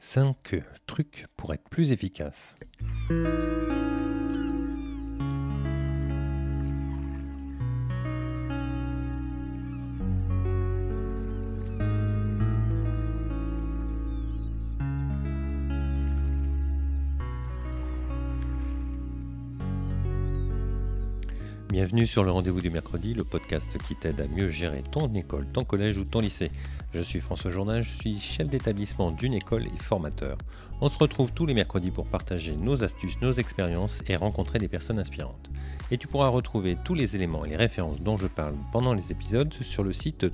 5 trucs pour être plus efficace. Bienvenue sur le rendez-vous du mercredi, le podcast qui t'aide à mieux gérer ton école, ton collège ou ton lycée. Je suis François Jourdain, je suis chef d'établissement d'une école et formateur. On se retrouve tous les mercredis pour partager nos astuces, nos expériences et rencontrer des personnes inspirantes. Et tu pourras retrouver tous les éléments et les références dont je parle pendant les épisodes sur le site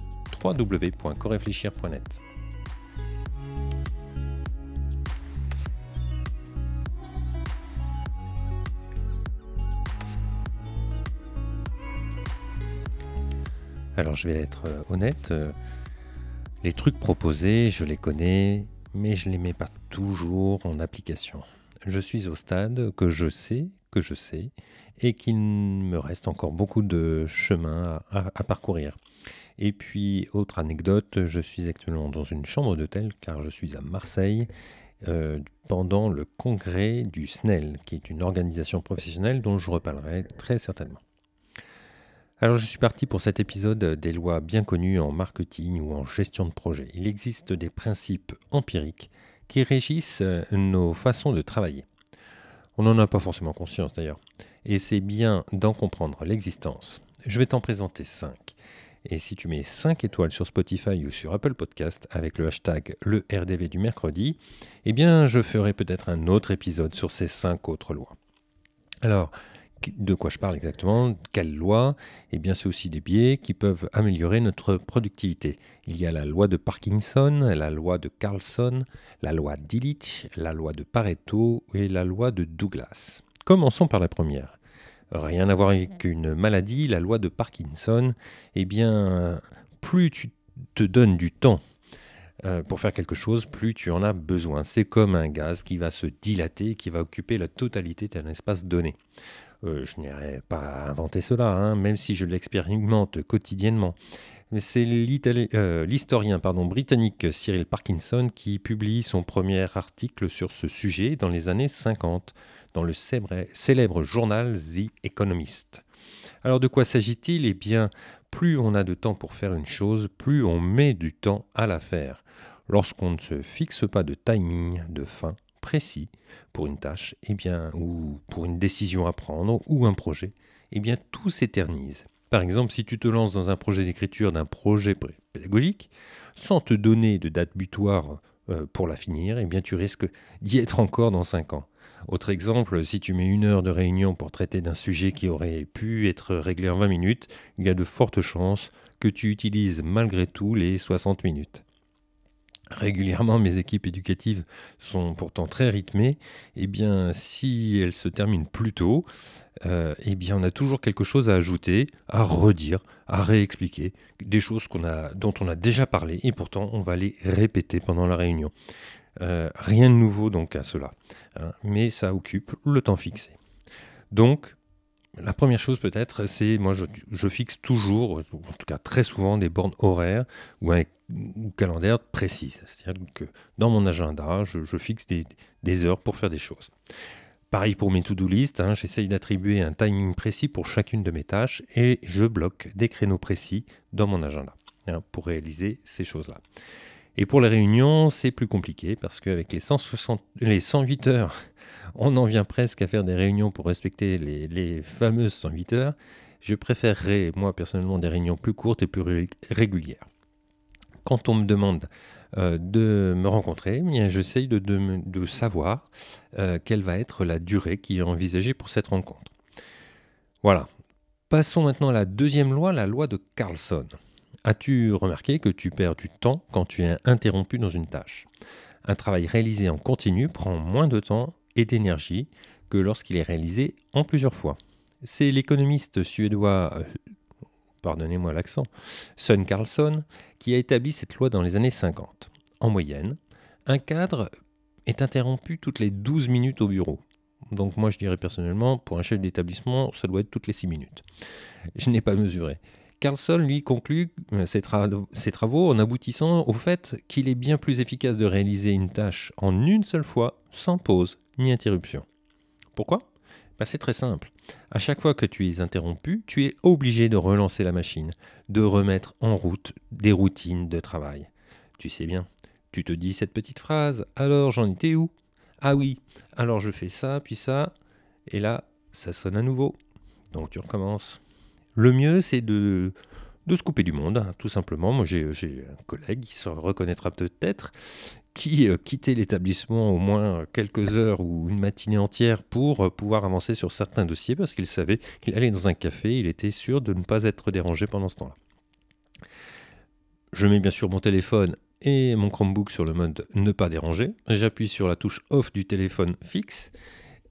www.coréfléchir.net. Alors je vais être euh, honnête, euh, les trucs proposés, je les connais, mais je ne les mets pas toujours en application. Je suis au stade que je sais, que je sais, et qu'il me reste encore beaucoup de chemin à, parcourir. Et puis, autre anecdote, je suis actuellement dans une chambre d'hôtel car je suis à Marseille euh, pendant le congrès du SNEL, qui est une organisation professionnelle dont je reparlerai très certainement. Alors je suis parti pour cet épisode des lois bien connues en marketing ou en gestion de projet. Il existe des principes empiriques qui régissent euh, nos façons de travailler. On n'en a pas forcément conscience d'ailleurs. Et c'est bien d'en comprendre l'existence. Je vais t'en présenter 5. Et si tu mets 5 étoiles sur Spotify ou sur Apple Podcast avec le hashtag le RDV du mercredi, eh bien je ferai peut-être un autre épisode sur ces 5 autres lois. Alors, de quoi je parle exactement Quelle loi Eh bien, c'est aussi des biais qui peuvent améliorer notre productivité. Il y a la loi de Parkinson, la loi de Carlson, la loi d'Illich, la loi de Pareto et la loi de Douglas. Commençons par la première. Rien à voir avec une maladie, la loi de Parkinson, eh bien, plus tu te donnes du temps euh, pour faire quelque chose, plus tu en as besoin. C'est comme un gaz qui va se dilater, qui va occuper la totalité d'un espace donné. Euh, je n'aurais pas inventé cela, hein, même si je l'expérimente quotidiennement. C'est euh, l'historien britannique Cyril Parkinson qui publie son premier article sur ce sujet dans les années 50 dans le célèbre journal The Economist. Alors de quoi s'agit-il? Eh bien, plus on a de temps pour faire une chose, plus on met du temps à la faire. Lorsqu'on ne se fixe pas de timing, de fin, précis pour une tâche, eh bien, ou pour une décision à prendre, ou un projet, eh bien, tout s'éternise. Par exemple, si tu te lances dans un projet d'écriture d'un projet pédagogique, sans te donner de date butoir euh, pour la finir, eh bien, tu risques d'y être encore dans 5 ans. Autre exemple, si tu mets une heure de réunion pour traiter d'un sujet qui aurait pu être réglé en 20 minutes, il y a de fortes chances que tu utilises malgré tout les 60 minutes régulièrement mes équipes éducatives sont pourtant très rythmées, eh bien si elles se terminent plus tôt, euh, eh bien on a toujours quelque chose à ajouter, à redire, à réexpliquer, des choses dont on a déjà parlé et pourtant on va les répéter pendant la réunion. Euh, rien de nouveau donc à cela, hein, mais ça occupe le temps fixé. Donc la première chose peut-être, c'est moi je, fixe toujours, en tout cas très souvent, des bornes horaires ou un calendaire précis. C'est-à-dire que dans mon agenda, je, fixe des, heures pour faire des choses. Pareil pour mes to-do list, hein, j'essaye d'attribuer un timing précis pour chacune de mes tâches et je bloque des créneaux précis dans mon agenda hein, pour réaliser ces choses-là. Et pour les réunions, c'est plus compliqué parce qu'avec les, les 108 heures on en vient presque à faire des réunions pour respecter les, fameuses 108 heures. Je préférerais, moi personnellement, des réunions plus courtes et plus régulières. Quand on me demande euh, de me rencontrer, eh j'essaye de, savoir euh, quelle va être la durée qui est envisagée pour cette rencontre. Voilà. Passons maintenant à la deuxième loi, la loi de Carlson. As-tu remarqué que tu perds du temps quand tu es interrompu dans une tâche? Un travail réalisé en continu prend moins de temps et d'énergie que lorsqu'il est réalisé en plusieurs fois. C'est l'économiste suédois, euh, pardonnez-moi l'accent, Sun Carlson, qui a établi cette loi dans les années 50. En moyenne, un cadre est interrompu toutes les 12 minutes au bureau. Donc moi je dirais personnellement, pour un chef d'établissement, ça doit être toutes les 6 minutes. Je n'ai pas mesuré. Carlson, lui, conclut euh, ses, ses, travaux en aboutissant au fait qu'il est bien plus efficace de réaliser une tâche en une seule fois, sans pause ni interruption. Pourquoi? Bah, C'est très simple. À chaque fois que tu es interrompu, tu es obligé de relancer la machine, de remettre en route des routines de travail. Tu sais bien, tu te dis cette petite phrase, alors j'en étais où? Ah oui, alors je fais ça, puis ça, et là, ça sonne à nouveau. Donc tu recommences. Le mieux, c'est de, de se couper du monde, hein, tout simplement. Moi, j'ai un collègue qui se reconnaîtra peut-être, qui euh, quittait l'établissement au moins quelques heures ou une matinée entière pour euh, pouvoir avancer sur certains dossiers parce qu'il savait qu'il allait dans un café, il était sûr de ne pas être dérangé pendant ce temps-là. Je mets bien sûr mon téléphone et mon Chromebook sur le mode ne pas déranger. J'appuie sur la touche off du téléphone fixe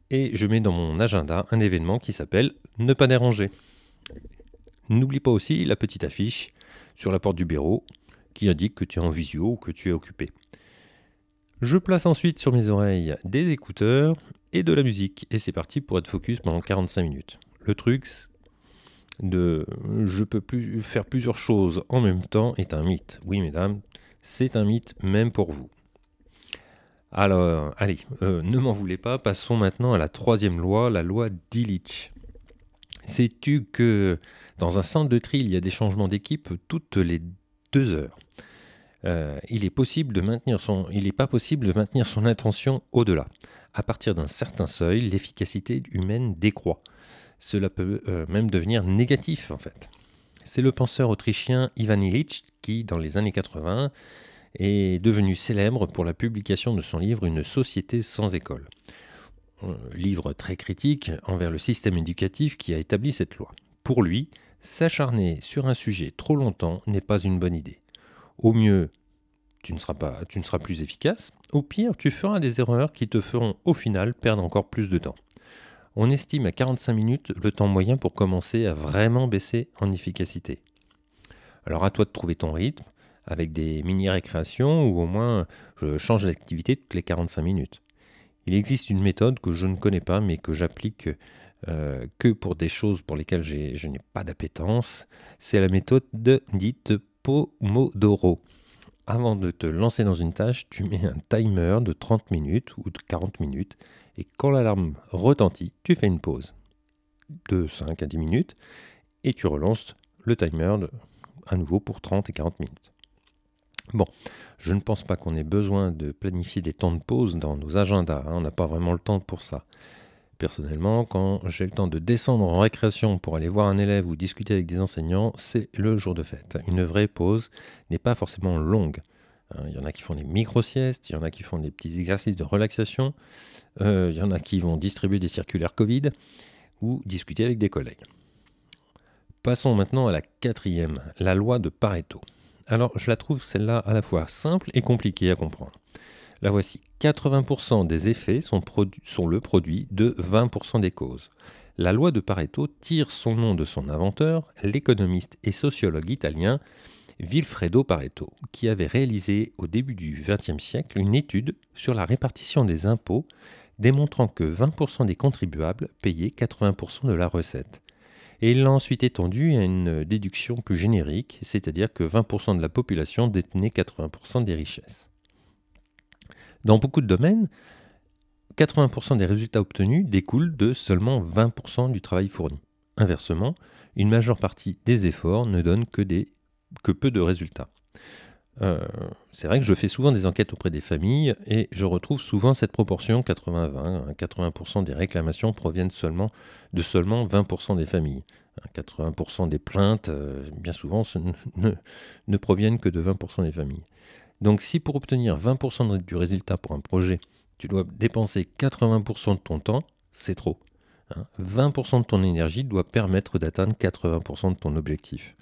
et je mets dans mon agenda un événement qui s'appelle ne pas déranger. N'oublie pas aussi la petite affiche sur la porte du bureau qui indique que tu es en visio ou que tu es occupé. Je place ensuite sur mes oreilles des écouteurs et de la musique. Et c'est parti pour être focus pendant 45 minutes. Le truc de je peux plus faire plusieurs choses en même temps est un mythe. Oui, mesdames, c'est un mythe même pour vous. Alors, allez, euh, ne m'en voulez pas, passons maintenant à la troisième loi, la loi d'Illich. Sais-tu que dans un centre de tri, il y a des changements d'équipe toutes les deux heures? Euh, il n'est pas possible de maintenir son attention au-delà. À partir d'un certain seuil, l'efficacité humaine décroît. Cela peut euh, même devenir négatif en fait. C'est le penseur autrichien Ivan Illich qui, dans les années 80, est devenu célèbre pour la publication de son livre Une société sans école. Un livre très critique envers le système éducatif qui a établi cette loi. Pour lui, s'acharner sur un sujet trop longtemps n'est pas une bonne idée. Au mieux, tu ne, seras pas, tu ne seras plus efficace. Au pire, tu feras des erreurs qui te feront au final perdre encore plus de temps. On estime à 45 minutes le temps moyen pour commencer à vraiment baisser en efficacité. Alors à toi de trouver ton rythme avec des mini-récréations ou au moins je change d'activité toutes les 45 minutes. Il existe une méthode que je ne connais pas mais que j'applique euh, que pour des choses pour lesquelles je n'ai pas d'appétence. C'est la méthode dite Pomodoro. Avant de te lancer dans une tâche, tu mets un timer de 30 minutes ou de 40 minutes et quand l'alarme retentit, tu fais une pause de 5 à 10 minutes et tu relances le timer à nouveau pour 30 et 40 minutes. Bon, je ne pense pas qu'on ait besoin de planifier des temps de pause dans nos agendas, hein. on n'a pas vraiment le temps pour ça. Personnellement, quand j'ai le temps de descendre en récréation pour aller voir un élève ou discuter avec des enseignants, c'est le jour de fête. Une vraie pause n'est pas forcément longue. Hein, il y en a qui font des micro-siestes, il y en a qui font des petits exercices de relaxation, euh, il y en a qui vont distribuer des circulaires Covid ou discuter avec des collègues. Passons maintenant à la quatrième, la loi de Pareto. Alors je la trouve celle-là à la fois simple et compliquée à comprendre. La voici. 80% des effets sont, le produit de 20% des causes. La loi de Pareto tire son nom de son inventeur, l'économiste et sociologue italien Vilfredo Pareto, qui avait réalisé au début du XXe siècle une étude sur la répartition des impôts, démontrant que 20% des contribuables payaient 80% de la recette. Et il l'a ensuite étendu à une déduction plus générique, c'est-à-dire que 20% de la population détenait 80% des richesses. Dans beaucoup de domaines, 80% des résultats obtenus découlent de seulement 20% du travail fourni. Inversement, une majeure partie des efforts ne donne que, peu de résultats. Euh, c'est vrai que je fais souvent des enquêtes auprès des familles et je retrouve souvent cette proportion 80-20. 80%, des réclamations proviennent seulement de seulement 20% des familles. 80% des plaintes, euh, bien souvent, ne proviennent que de 20% des familles. Donc si pour obtenir 20% du résultat pour un projet, tu dois dépenser 80% de ton temps, c'est trop. 20% hein. de ton énergie doit permettre d'atteindre 80% de ton objectif.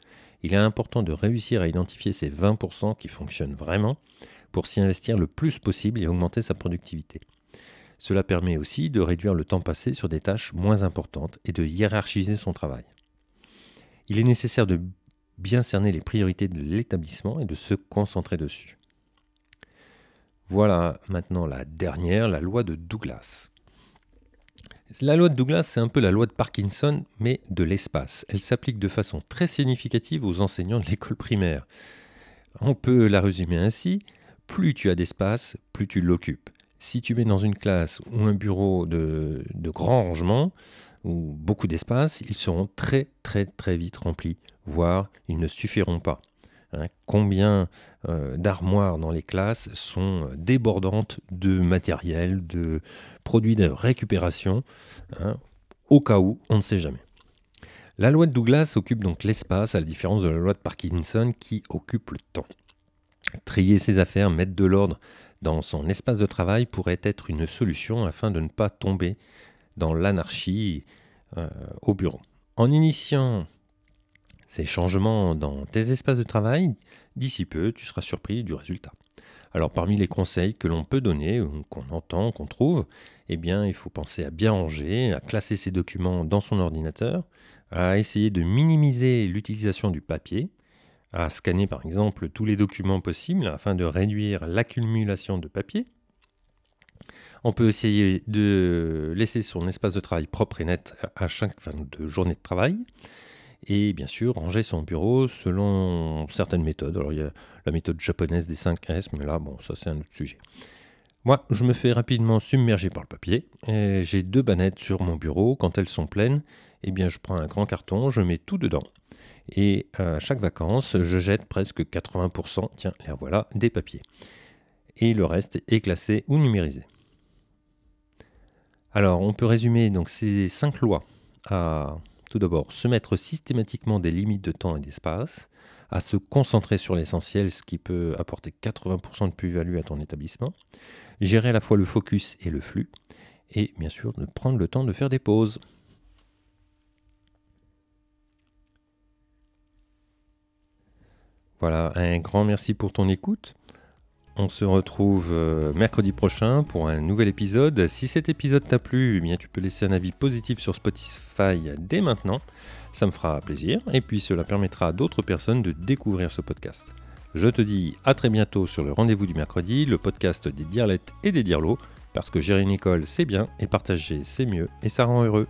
Il est important de réussir à identifier ces 20% qui fonctionnent vraiment pour s'y investir le plus possible et augmenter sa productivité. Cela permet aussi de réduire le temps passé sur des tâches moins importantes et de hiérarchiser son travail. Il est nécessaire de bien cerner les priorités de l'établissement et de se concentrer dessus. Voilà maintenant la dernière, la loi de Douglas. La loi de Douglas, c'est un peu la loi de Parkinson, mais de l'espace. Elle s'applique de façon très significative aux enseignants de l'école primaire. On peut la résumer ainsi, plus tu as d'espace, plus tu l'occupes. Si tu mets dans une classe ou un bureau de, grand rangement, ou beaucoup d'espace, ils seront très très très vite remplis, voire ils ne suffiront pas. Hein, combien euh, d'armoires dans les classes sont débordantes de matériel, de produits de récupération, hein, au cas où, on ne sait jamais. La loi de Douglas occupe donc l'espace, à la différence de la loi de Parkinson qui occupe le temps. Trier ses affaires, mettre de l'ordre dans son espace de travail pourrait être une solution afin de ne pas tomber dans l'anarchie euh, au bureau. En initiant ces changements dans tes espaces de travail, d'ici peu, tu seras surpris du résultat. Alors parmi les conseils que l'on peut donner, qu'on entend, qu'on trouve, eh bien il faut penser à bien ranger, à classer ses documents dans son ordinateur, à essayer de minimiser l'utilisation du papier, à scanner par exemple tous les documents possibles afin de réduire l'accumulation de papier. On peut essayer de laisser son espace de travail propre et net à chaque fin de journée de travail et bien sûr ranger son bureau selon certaines méthodes. Alors il y a la méthode japonaise des 5 S, mais là, bon, ça c'est un autre sujet. Moi, je me fais rapidement submerger par le papier. J'ai deux bannettes sur mon bureau. Quand elles sont pleines, eh bien, je prends un grand carton, je mets tout dedans. Et à chaque vacances, je jette presque 80%, tiens, là voilà, des papiers. Et le reste est classé ou numérisé. Alors, on peut résumer donc ces cinq lois à tout d'abord, se mettre systématiquement des limites de temps et d'espace, à se concentrer sur l'essentiel, ce qui peut apporter 80% de plus-value à ton établissement, gérer à la fois le focus et le flux, et bien sûr de prendre le temps de faire des pauses. Voilà, un grand merci pour ton écoute. On se retrouve euh, mercredi prochain pour un nouvel épisode. Si cet épisode t'a plu, eh bien tu peux laisser un avis positif sur Spotify dès maintenant. Ça me fera plaisir et puis cela permettra à d'autres personnes de découvrir ce podcast. Je te dis à très bientôt sur le rendez-vous du mercredi, le podcast des dirlettes et des dirlots, parce que gérer une école c'est bien et partager c'est mieux et ça rend heureux.